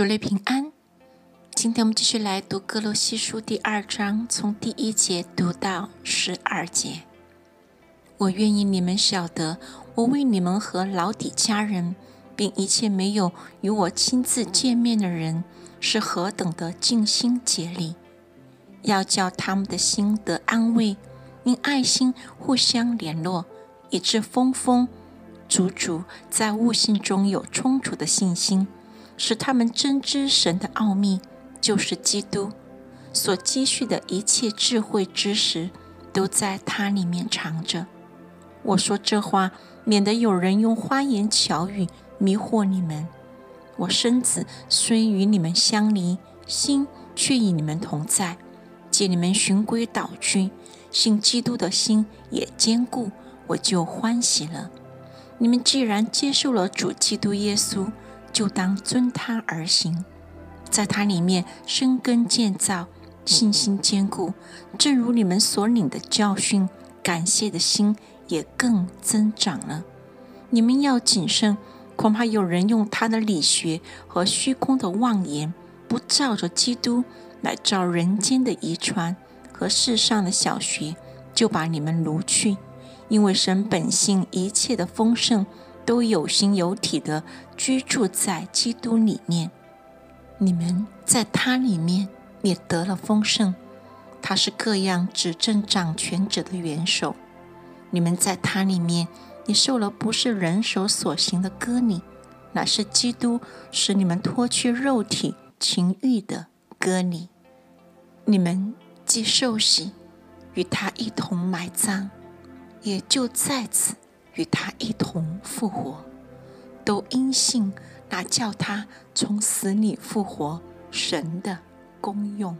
主内平安。今天我们继续来读《哥罗西书》第二章，从第一节读到十二节。我愿意你们晓得，我为你们和老底家人，并一切没有与我亲自见面的人，是何等的尽心竭力，要叫他们的心得安慰，因爱心互相联络，以致丰丰足足，在悟性中有充足的信心。使他们真知神的奥秘，就是基督所积蓄的一切智慧知识，都在他里面藏着。我说这话，免得有人用花言巧语迷惑你们。我身子虽与你们相离，心却与你们同在。借你们循规蹈矩，信基督的心也坚固，我就欢喜了。你们既然接受了主基督耶稣，就当遵他而行，在他里面生根建造，信心坚固。正如你们所领的教训，感谢的心也更增长了。你们要谨慎，恐怕有人用他的理学和虚空的妄言，不照着基督来照人间的遗传和世上的小学，就把你们掳去。因为神本性一切的丰盛。都有形有体的居住在基督里面，你们在他里面也得了丰盛。他是各样执政掌权者的元首。你们在他里面也受了不是人手所行的割礼，乃是基督使你们脱去肉体情欲的割礼。你们既受洗，与他一同埋葬，也就在此。与他一同复活，都因信那叫他从死里复活神的功用。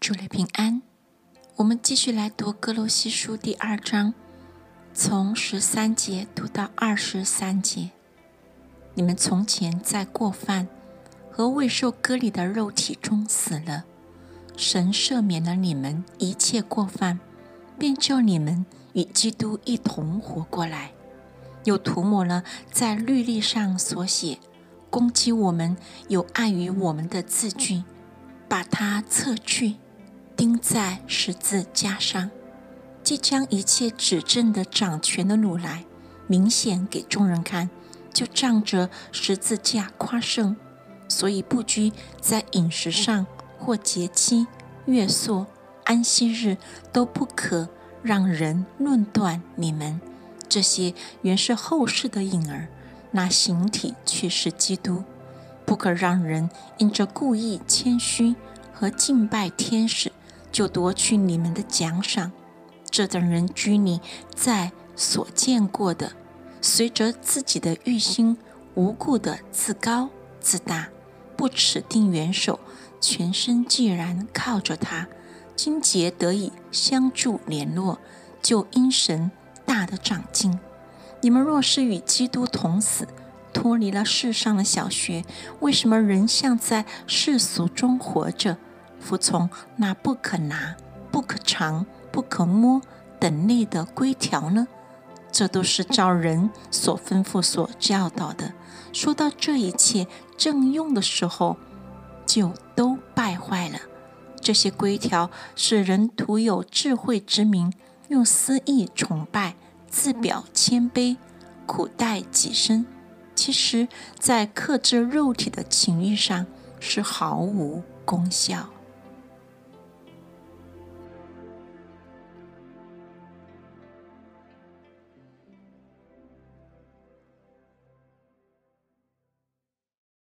主内平安，我们继续来读哥罗西书第二章，从十三节读到二十三节。你们从前在过犯。和未受割礼的肉体中死了，神赦免了你们一切过犯，便叫你们与基督一同活过来。又涂抹了在律例上所写攻击我们、有碍于我们的字句，把它撤去，钉在十字架上。即将一切指证的掌权的掳来，明显给众人看，就仗着十字架夸胜。所以不拘在饮食上，或节期、月朔、安息日，都不可让人论断你们。这些原是后世的影儿，那形体却是基督。不可让人因着故意谦虚和敬拜天使，就夺去你们的奖赏。这等人居你在所见过的，随着自己的欲心，无故的自高自大。不耻定元首，全身既然靠着他，经节得以相助联络，就因神大的长进。你们若是与基督同死，脱离了世上的小学，为什么仍像在世俗中活着，服从那不可拿、不可尝、不可摸等类的规条呢？这都是照人所吩咐、所教导的。说到这一切正用的时候，就都败坏了。这些规条使人徒有智慧之名，用私意崇拜，自表谦卑，苦待己身。其实，在克制肉体的情欲上是毫无功效。